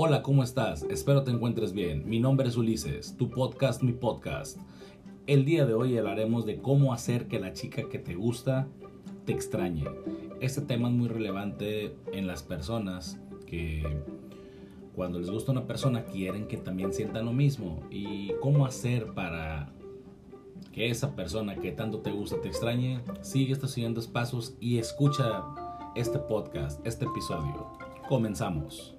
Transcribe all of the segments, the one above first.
Hola, ¿cómo estás? Espero te encuentres bien. Mi nombre es Ulises, tu podcast, mi podcast. El día de hoy hablaremos de cómo hacer que la chica que te gusta te extrañe. Este tema es muy relevante en las personas que cuando les gusta una persona quieren que también sientan lo mismo. ¿Y cómo hacer para que esa persona que tanto te gusta te extrañe? Sigue estos siguientes pasos y escucha este podcast, este episodio. Comenzamos.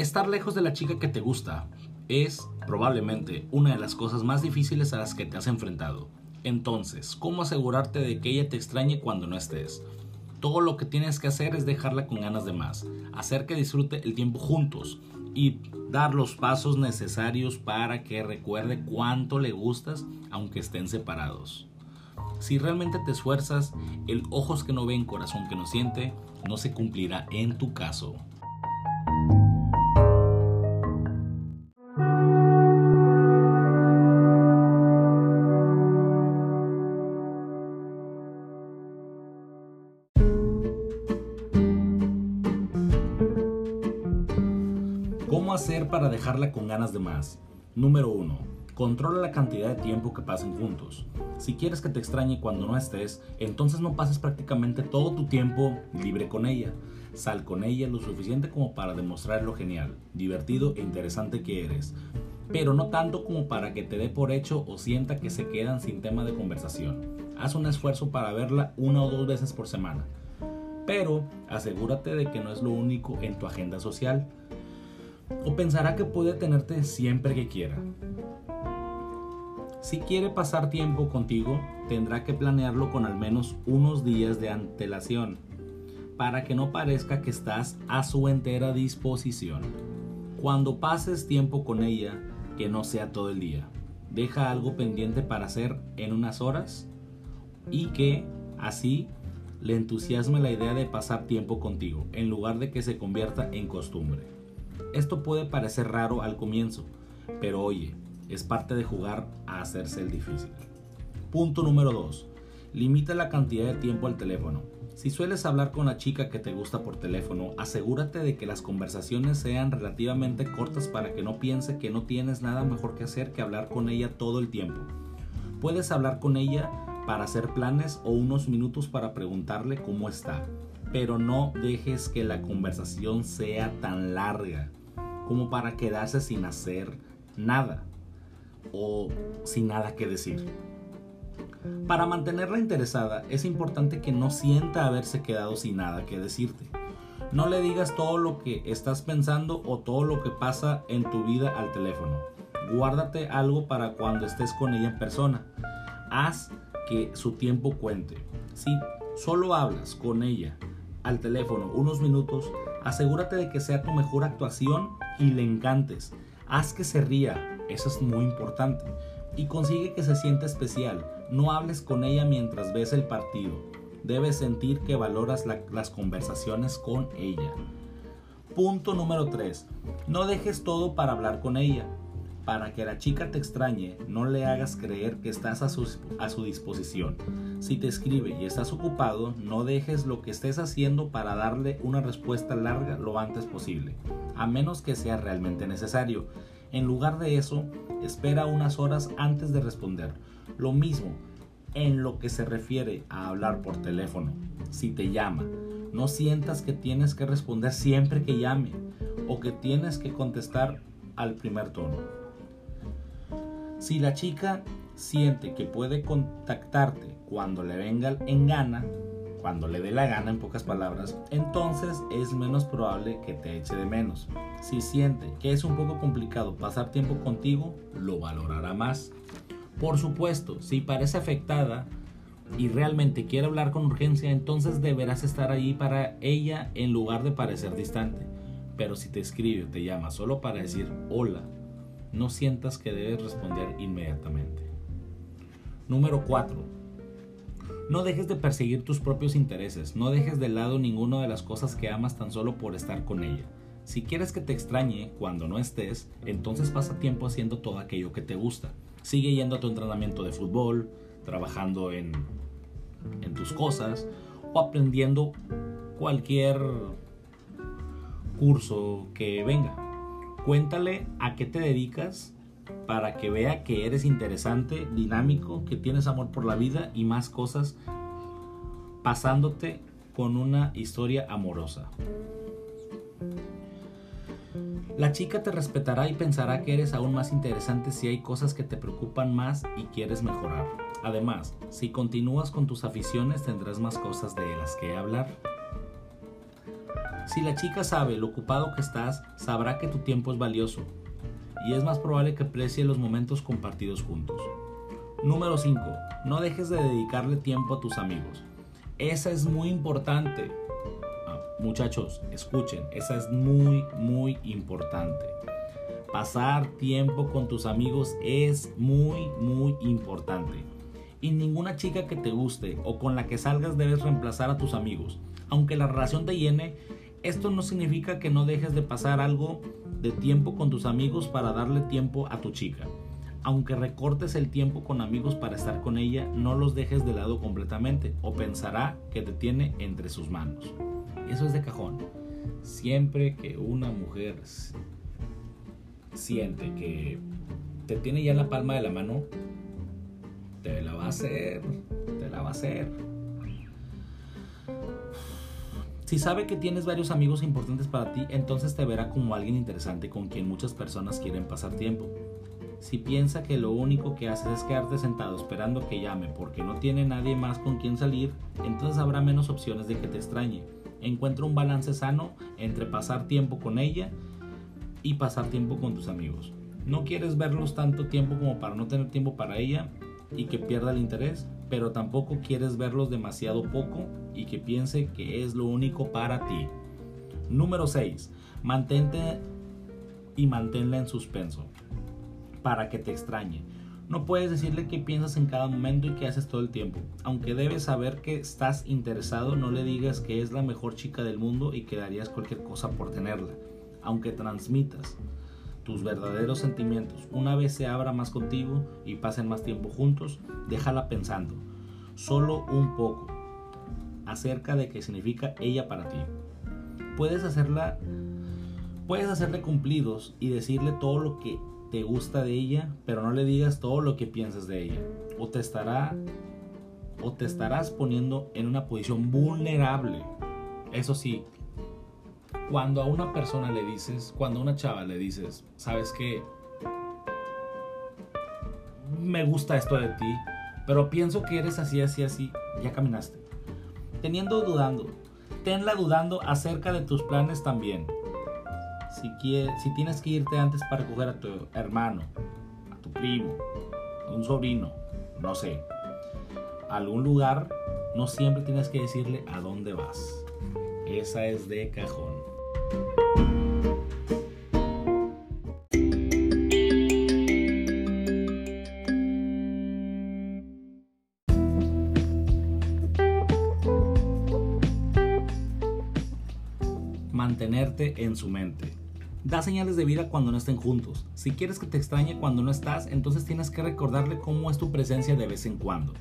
Estar lejos de la chica que te gusta es probablemente una de las cosas más difíciles a las que te has enfrentado. Entonces, ¿cómo asegurarte de que ella te extrañe cuando no estés? Todo lo que tienes que hacer es dejarla con ganas de más, hacer que disfrute el tiempo juntos y dar los pasos necesarios para que recuerde cuánto le gustas aunque estén separados. Si realmente te esfuerzas, el ojos que no ven, corazón que no siente, no se cumplirá en tu caso. Dejarla con ganas de más? Número 1. Controla la cantidad de tiempo que pasen juntos. Si quieres que te extrañe cuando no estés, entonces no pases prácticamente todo tu tiempo libre con ella. Sal con ella lo suficiente como para demostrar lo genial, divertido e interesante que eres, pero no tanto como para que te dé por hecho o sienta que se quedan sin tema de conversación. Haz un esfuerzo para verla una o dos veces por semana, pero asegúrate de que no es lo único en tu agenda social o pensará que puede tenerte siempre que quiera. Si quiere pasar tiempo contigo, tendrá que planearlo con al menos unos días de antelación, para que no parezca que estás a su entera disposición. Cuando pases tiempo con ella, que no sea todo el día. Deja algo pendiente para hacer en unas horas y que así le entusiasme la idea de pasar tiempo contigo, en lugar de que se convierta en costumbre. Esto puede parecer raro al comienzo, pero oye, es parte de jugar a hacerse el difícil. Punto número 2. Limita la cantidad de tiempo al teléfono. Si sueles hablar con la chica que te gusta por teléfono, asegúrate de que las conversaciones sean relativamente cortas para que no piense que no tienes nada mejor que hacer que hablar con ella todo el tiempo. Puedes hablar con ella para hacer planes o unos minutos para preguntarle cómo está, pero no dejes que la conversación sea tan larga como para quedarse sin hacer nada o sin nada que decir. Para mantenerla interesada es importante que no sienta haberse quedado sin nada que decirte. No le digas todo lo que estás pensando o todo lo que pasa en tu vida al teléfono. Guárdate algo para cuando estés con ella en persona. Haz que su tiempo cuente. Si solo hablas con ella al teléfono unos minutos, asegúrate de que sea tu mejor actuación y le encantes. Haz que se ría, eso es muy importante. Y consigue que se sienta especial. No hables con ella mientras ves el partido. Debes sentir que valoras las conversaciones con ella. Punto número 3. No dejes todo para hablar con ella. Para que la chica te extrañe, no le hagas creer que estás a su, a su, disposición. Si te escribe y estás ocupado, no dejes lo que estés haciendo para darle una respuesta larga lo antes posible, a menos que sea realmente necesario. En lugar de eso, espera unas horas antes de responder. Lo mismo en lo que se refiere a hablar por teléfono. Si te llama, no sientas que tienes que responder siempre que llame o que tienes que contestar al primer tono. Si la chica siente que puede contactarte cuando le venga en gana, cuando le dé la gana en pocas palabras, entonces es menos probable que te eche de menos. Si siente que es un poco complicado pasar tiempo contigo, lo valorará más. Por supuesto, si parece afectada y realmente quiere hablar con urgencia, entonces deberás estar ahí para ella en lugar de parecer distante. Pero si te escribe o te llama solo para decir hola, no sientas que debes responder inmediatamente. Número 4. No dejes de perseguir tus propios intereses, no dejes de lado ninguna de las cosas que amas tan solo por estar con ella. Si quieres que te extrañe cuando no estés, entonces pasa tiempo haciendo todo aquello que te gusta. Sigue yendo a tu entrenamiento de fútbol, trabajando en, en tus cosas o aprendiendo cualquier curso que venga. Cuéntale a qué te dedicas para que vea que eres interesante, dinámico, que tienes amor por la vida y más cosas pasándote con una historia amorosa. La chica te respetará y pensará que eres aún más interesante si hay cosas que te preocupan más y quieres mejorar. Además, si continúas con tus aficiones tendrás más cosas de las que hablar. Si la chica sabe lo ocupado que estás, sabrá que tu tiempo es valioso y es más probable que aprecie los momentos compartidos juntos. Número 5. No dejes de dedicarle tiempo a tus amigos. Esa es muy importante. Ah, muchachos, escuchen, esa es muy, muy importante. Pasar tiempo con tus amigos es muy, muy importante. Y ninguna chica que te guste o con la que salgas debes reemplazar a tus amigos. Aunque la relación te llene, esto no significa que no dejes de pasar algo de tiempo con tus amigos para darle tiempo a tu chica. Aunque recortes el tiempo con amigos para estar con ella, no los dejes de lado completamente o pensará que te tiene entre sus manos. Eso es de cajón. Siempre que una mujer siente que te tiene ya en la palma de la mano, te la va a hacer, te la va a hacer. Si sabe que tienes varios amigos importantes para ti, entonces te verá como alguien interesante con quien muchas personas quieren pasar tiempo. Si piensa que lo único que haces es quedarte sentado esperando que llame porque no tiene nadie más con quien salir, entonces habrá menos opciones de que te extrañe. Encuentra un balance sano entre pasar tiempo con ella y pasar tiempo con tus amigos. No quieres verlos tanto tiempo como para no tener tiempo para ella y que pierda el interés, pero tampoco quieres verlos demasiado poco y que piense que es lo único para ti. Número 6. Mantente y manténla en suspenso para que te extrañe. No puedes decirle qué piensas en cada momento y qué haces todo el tiempo. Aunque debes saber que estás interesado, no le digas que es la mejor chica del mundo y que darías cualquier cosa por tenerla. Aunque transmitas verdaderos sentimientos. Una vez se abra más contigo y pasen más tiempo juntos, déjala pensando, solo un poco, acerca de qué significa ella para ti. Puedes hacerla, puedes hacerle cumplidos y decirle todo lo que te gusta de ella, pero no le digas todo lo que piensas de ella. O te estará o te estarás poniendo en una posición vulnerable. Eso sí, cuando a una persona le dices, cuando a una chava le dices, sabes que me gusta esto de ti, pero pienso que eres así, así, así, ya caminaste. Teniendo dudando, tenla dudando acerca de tus planes también. Si, si tienes que irte antes para recoger a tu hermano, a tu primo, a un sobrino, no sé, algún lugar, no siempre tienes que decirle a dónde vas. Esa es de cajón. Mantenerte en su mente. Da señales de vida cuando no estén juntos. Si quieres que te extrañe cuando no estás, entonces tienes que recordarle cómo es tu presencia de vez en cuando.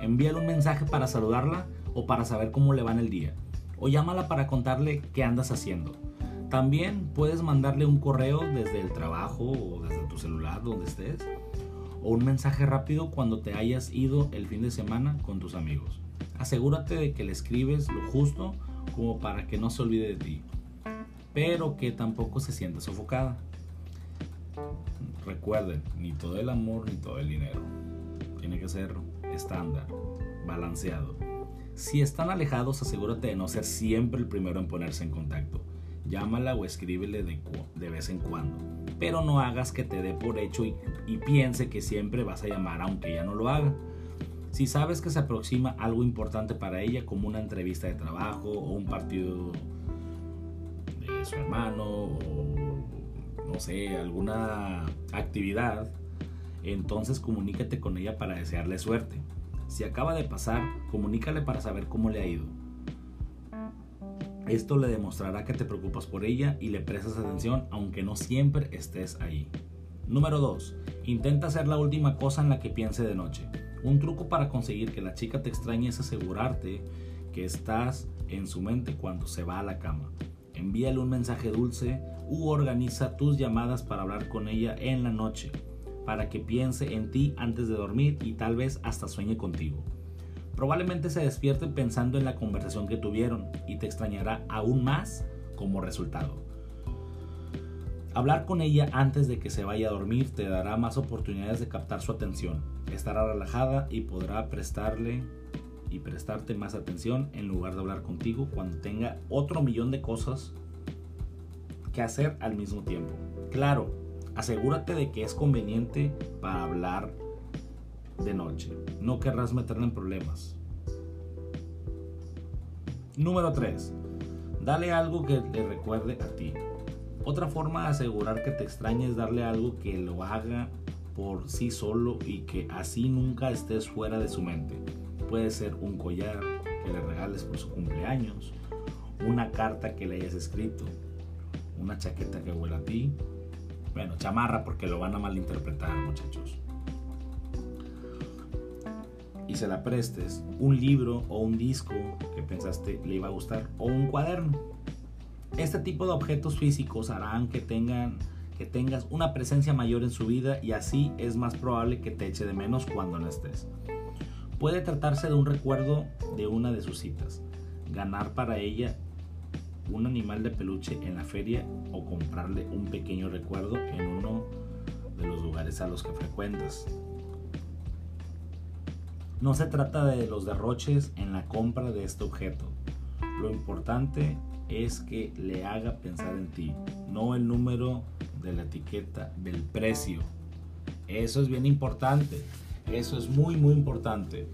Envíale un mensaje para saludarla o para saber cómo le va en el día. O llámala para contarle qué andas haciendo. También puedes mandarle un correo desde el trabajo o desde tu celular donde estés o un mensaje rápido cuando te hayas ido el fin de semana con tus amigos. Asegúrate de que le escribes lo justo como para que no se olvide de ti, pero que tampoco se sienta sofocada. Recuerden, ni todo el amor ni todo el dinero. Tiene que ser estándar, balanceado. Si están alejados, asegúrate de no ser siempre el primero en ponerse en contacto llámala o escríbele de, vez en cuando. Pero no hagas que te dé por hecho y, y piense que siempre vas a llamar aunque ella no lo haga. Si sabes que se aproxima algo importante para ella, como una entrevista de trabajo o un partido de su hermano o no sé, alguna actividad, entonces comunícate con ella para desearle suerte. Si acaba de pasar, comunícale para saber cómo le ha ido Esto le demostrará que te preocupas por ella y le prestas atención aunque no siempre estés ahí. Número 2. Intenta hacer la última cosa en la que piense de noche. Un truco para conseguir que la chica te extrañe es asegurarte que estás en su mente cuando se va a la cama. Envíale un mensaje dulce u organiza tus llamadas para hablar con ella en la noche, para que piense en ti antes de dormir y tal vez hasta sueñe contigo. Probablemente se despierte pensando en la conversación que tuvieron y te extrañará aún más como resultado. Hablar con ella antes de que se vaya a dormir te dará más oportunidades de captar su atención. Estará relajada y podrá prestarle y prestarte más atención en lugar de hablar contigo cuando tenga otro millón de cosas que hacer al mismo tiempo. Claro, asegúrate de que es conveniente para hablar de noche. No querrás meterla en problemas. Número 3. Dale algo que te recuerde a ti. Otra forma de asegurar que te extrañe es darle algo que lo haga por sí solo y que así nunca estés fuera de su mente. Puede ser un collar que le regales por su cumpleaños, una carta que le hayas escrito, una chaqueta que huela a ti. Bueno, chamarra porque lo van a malinterpretar muchachos. Y se la prestes un libro o un disco que pensaste le iba a gustar o un cuaderno. Este tipo de objetos físicos harán que tengan que tengas una presencia mayor en su vida y así es más probable que te eche de menos cuando no estés. Puede tratarse de un recuerdo de una de sus citas, ganar para ella un animal de peluche en la feria o comprarle un pequeño recuerdo en uno de los lugares a los que frecuentas. No se trata de los derroches en la compra de este objeto. Lo importante es que le haga pensar en ti, no el número de la etiqueta, del precio. Eso es bien importante. Eso es muy, muy importante.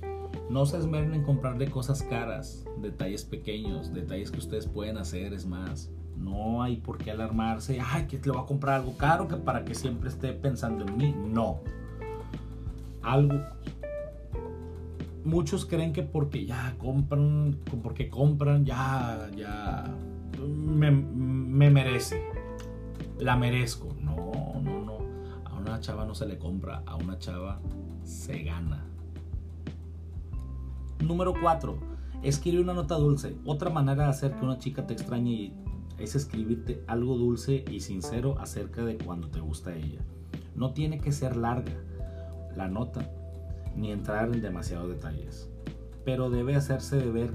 No se esmeren en comprarle cosas caras, detalles pequeños, detalles que ustedes pueden hacer, es más. No hay por qué alarmarse, ay, que le voy a comprar algo caro que para que siempre esté pensando en mí. No. Algo. Muchos creen que porque ya compran, porque compran, ya, ya, me, me merece. La merezco. No, no, no. A una chava no se le compra, a una chava se gana. Número 4. Escribe una nota dulce. Otra manera de hacer que una chica te extrañe es escribirte algo dulce y sincero acerca de cuando te gusta ella. No tiene que ser larga la nota, ni entrar en demasiados detalles, pero debe hacerse de ver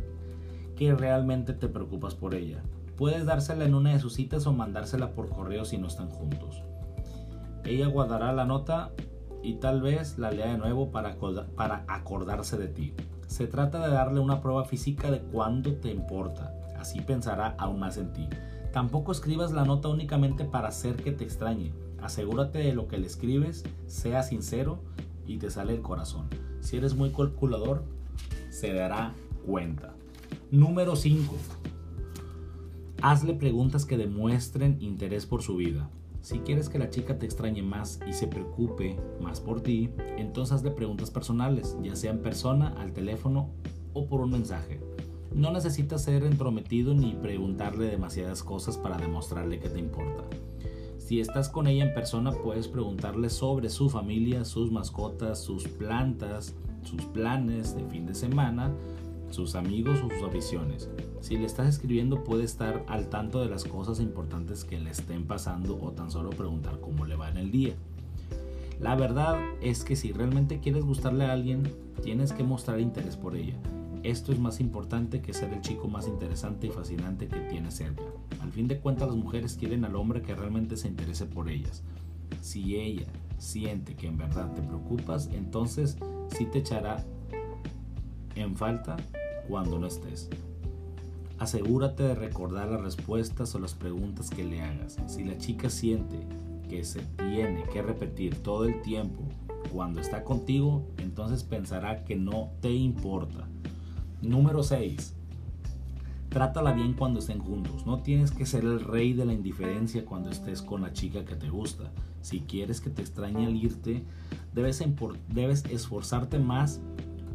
que realmente te preocupas por ella. Puedes dársela en una de sus citas o mandársela por correo si no están juntos. Ella guardará la nota y tal vez la lea de nuevo para, para acordarse de ti. Se trata de darle una prueba física de cuándo te importa, así pensará aún más en ti. Tampoco escribas la nota únicamente para hacer que te extrañe. Asegúrate de lo que le escribes sea sincero y te sale el corazón. Si eres muy calculador, se dará cuenta. Número 5. Hazle preguntas que demuestren interés por su vida. Si quieres que la chica te extrañe más y se preocupe más por ti, entonces hazle preguntas personales, ya sea en persona, al teléfono o por un mensaje. No necesitas ser entrometido ni preguntarle demasiadas cosas para demostrarle que te importa. Si estás con ella en persona, puedes preguntarle sobre su familia, sus mascotas, sus plantas, sus planes de fin de semana, sus amigos o sus aficiones. Si le estás escribiendo puede estar al tanto de las cosas importantes que le estén pasando o tan solo preguntar cómo le va en el día. La verdad es que si realmente quieres gustarle a alguien, tienes que mostrar interés por ella. Esto es más importante que ser el chico más interesante y fascinante que tienes cerca. Al fin de cuentas las mujeres quieren al hombre que realmente se interese por ellas. Si ella siente que en verdad te preocupas, entonces sí te echará en falta cuando no estés. Asegúrate de recordar las respuestas o las preguntas que le hagas. Si la chica siente que se tiene que repetir todo el tiempo cuando está contigo, entonces pensará que no te importa. Número 6. Trátala bien cuando estén juntos. No tienes que ser el rey de la indiferencia cuando estés con la chica que te gusta. Si quieres que te extrañe al irte, debes, debes esforzarte más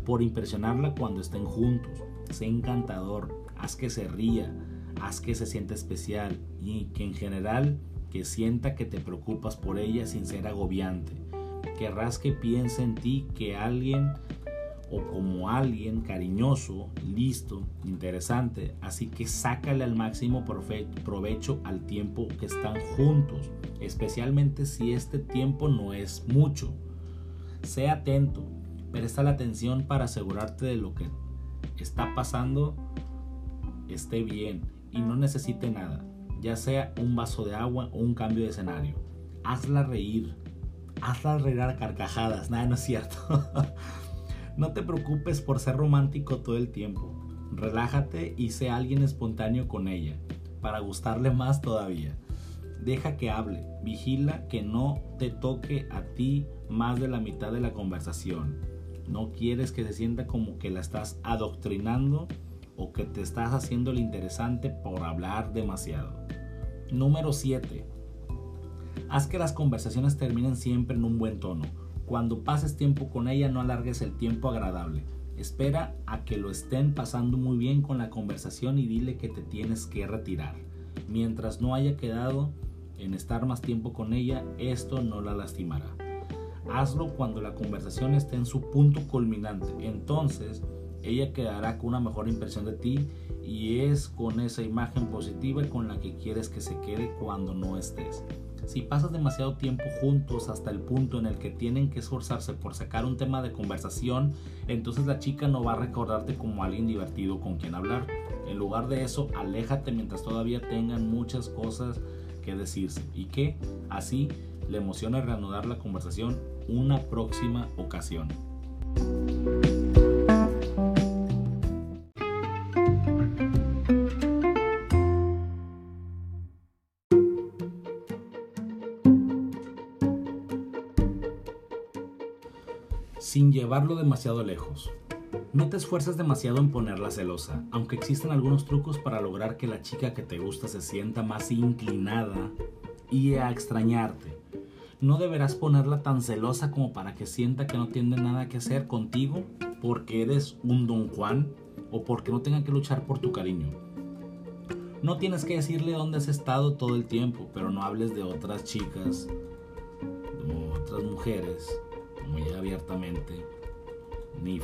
por impresionarla cuando estén juntos. Sé encantador, haz que se ría, Haz que se sienta especial y que en general que sienta que te preocupas por ella sin ser agobiante. Querrás que piense en ti que alguien o como alguien cariñoso, listo, interesante. Así que sácale al máximo provecho al tiempo que están juntos, especialmente si este tiempo no es mucho. Sé atento, presta la atención para asegurarte de lo que está pasando esté bien y no necesite nada ya sea un vaso de agua o un cambio de escenario. Hazla reír, hazla reír a carcajadas, nada, no es cierto. no te preocupes por ser romántico todo el tiempo. Relájate y sé alguien espontáneo con ella, para gustarle más todavía. Deja que hable, vigila que no te toque a ti más de la mitad de la conversación. No quieres que se sienta como que la estás adoctrinando o que te estás haciendo el interesante por hablar demasiado. Número 7. Haz que las conversaciones terminen siempre en un buen tono. Cuando pases tiempo con ella no alargues el tiempo agradable. Espera a que lo estén pasando muy bien con la conversación y dile que te tienes que retirar. Mientras no haya quedado en estar más tiempo con ella, esto no la lastimará. Hazlo cuando la conversación esté en su punto culminante. Entonces, ella quedará con una mejor impresión de ti y es con esa imagen positiva con la que quieres que se quede cuando no estés. Si pasas demasiado tiempo juntos hasta el punto en el que tienen que esforzarse por sacar un tema de conversación, entonces la chica no va a recordarte como alguien divertido con quien hablar. En lugar de eso, aléjate mientras todavía tengan muchas cosas que decirse y que así le emociona reanudar la conversación una próxima ocasión. No te esfuerces demasiado en ponerla celosa, aunque existen algunos trucos para lograr que la chica que te gusta se sienta más inclinada y a extrañarte. No deberás ponerla tan celosa como para que sienta que no tiene nada que hacer contigo porque eres un don Juan o porque no tenga que luchar por tu cariño. No tienes que decirle dónde has estado todo el tiempo, pero no hables de otras chicas, de otras mujeres muy abiertamente, ni,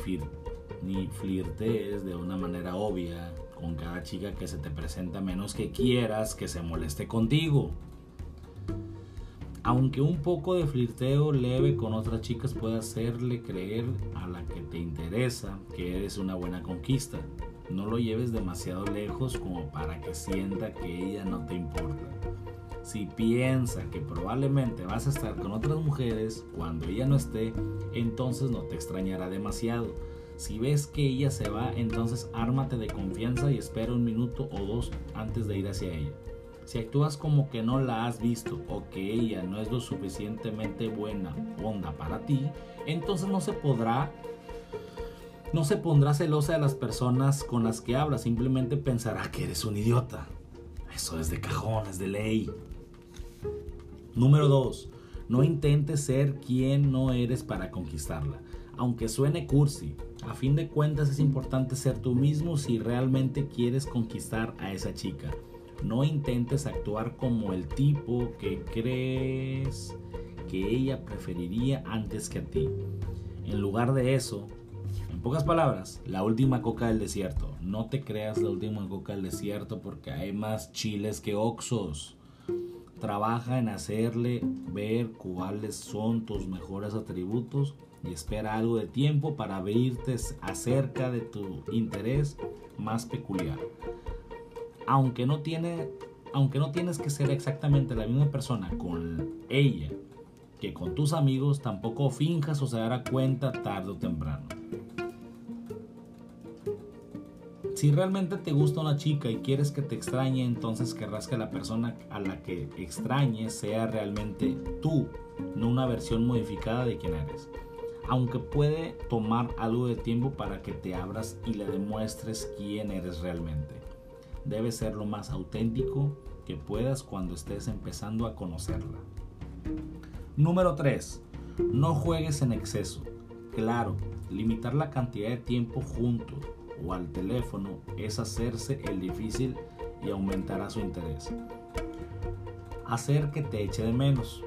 flirtees de una manera obvia con cada chica que se te presenta menos que quieras que se moleste contigo. Aunque un poco de flirteo leve con otras chicas puede hacerle creer a la que te interesa que eres una buena conquista, no lo lleves demasiado lejos como para que sienta que ella no te importa. Si piensa que probablemente vas a estar con otras mujeres cuando ella no esté, entonces no te extrañará demasiado. Si ves que ella se va, entonces ármate de confianza y espera un minuto o dos antes de ir hacia ella. Si actúas como que no la has visto o que ella no es lo suficientemente buena onda para ti, entonces no se podrá no se pondrá celosa de las personas con las que hablas, simplemente pensará que eres un idiota. Eso es de cajón, es de ley. Número 2. No intentes ser quien no eres para conquistarla. Aunque suene cursi, a fin de cuentas es importante ser tú mismo si realmente quieres conquistar a esa chica. No intentes actuar como el tipo que crees que ella preferiría antes que a ti. En lugar de eso, en pocas palabras, la última coca del desierto. No te creas la última coca del desierto porque hay más chiles que oxos trabaja en hacerle ver cuáles son tus mejores atributos y espera algo de tiempo para abrirte acerca de tu interés más peculiar. Aunque no, tiene, aunque no tienes que ser exactamente la misma persona con ella que con tus amigos, tampoco finjas o se dará cuenta tarde o temprano. Si realmente te gusta una chica y quieres que te extrañe, entonces querrás que la persona a la que extrañes sea realmente tú, no una versión modificada de quien eres. Aunque puede tomar algo de tiempo para que te abras y le demuestres quién eres realmente. Debes ser lo más auténtico que puedas cuando estés empezando a conocerla. Número 3. No juegues en exceso. Claro, limitar la cantidad de tiempo juntos o al teléfono es hacerse el difícil y aumentará su interés. Hacer que te eche de menos.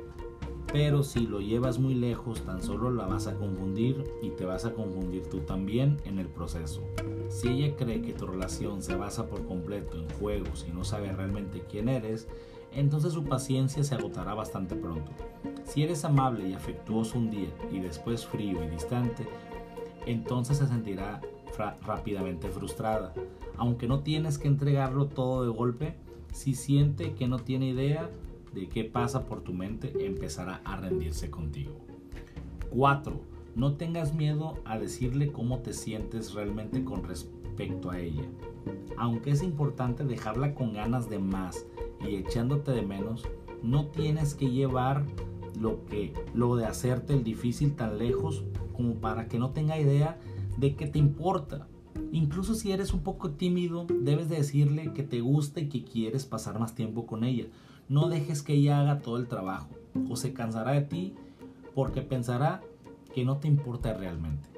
Pero si lo llevas muy lejos, tan solo la vas a confundir y te vas a confundir tú también en el proceso. Si ella cree que tu relación se basa por completo en juegos y no sabe realmente quién eres, entonces su paciencia se agotará bastante pronto. Si eres amable y afectuoso un día y después frío y distante, entonces se sentirá rápidamente frustrada. Aunque no tienes que entregarlo todo de golpe, si siente que no tiene idea, de qué pasa por tu mente, empezará a rendirse contigo. 4. No tengas miedo a decirle cómo te sientes realmente con respecto a ella. Aunque es importante dejarla con ganas de más y echándote de menos, no tienes que llevar lo que lo de hacerte el difícil tan lejos como para que no tenga idea de que te importa. Incluso si eres un poco tímido, debes de decirle que te gusta y que quieres pasar más tiempo con ella. No dejes que ella haga todo el trabajo o se cansará de ti porque pensará que no te importa realmente.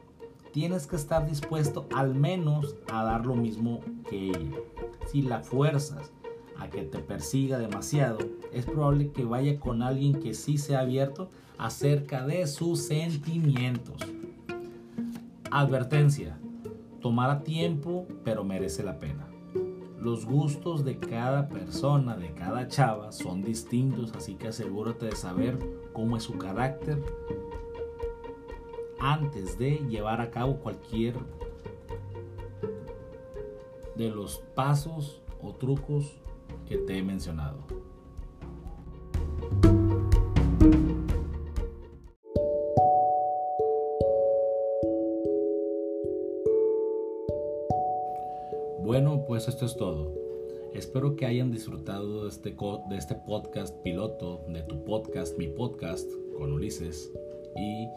Tienes que estar dispuesto al menos a dar lo mismo que ella. Si la fuerzas a que te persiga demasiado, es probable que vaya con alguien que sí sea abierto acerca de sus sentimientos. Advertencia, tomará tiempo, pero merece la pena. Los gustos de cada persona, de cada chava, son distintos, así que asegúrate de saber cómo es su carácter antes de llevar a cabo cualquier de los pasos o trucos que te he mencionado. Esto es todo. Espero que hayan disfrutado de este, de este podcast piloto, de tu podcast, mi podcast, con Ulises. Y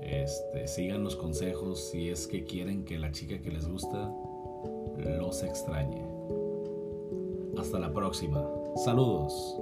este, sigan los consejos si es que quieren que la chica que les gusta los extrañe. Hasta la próxima. Saludos.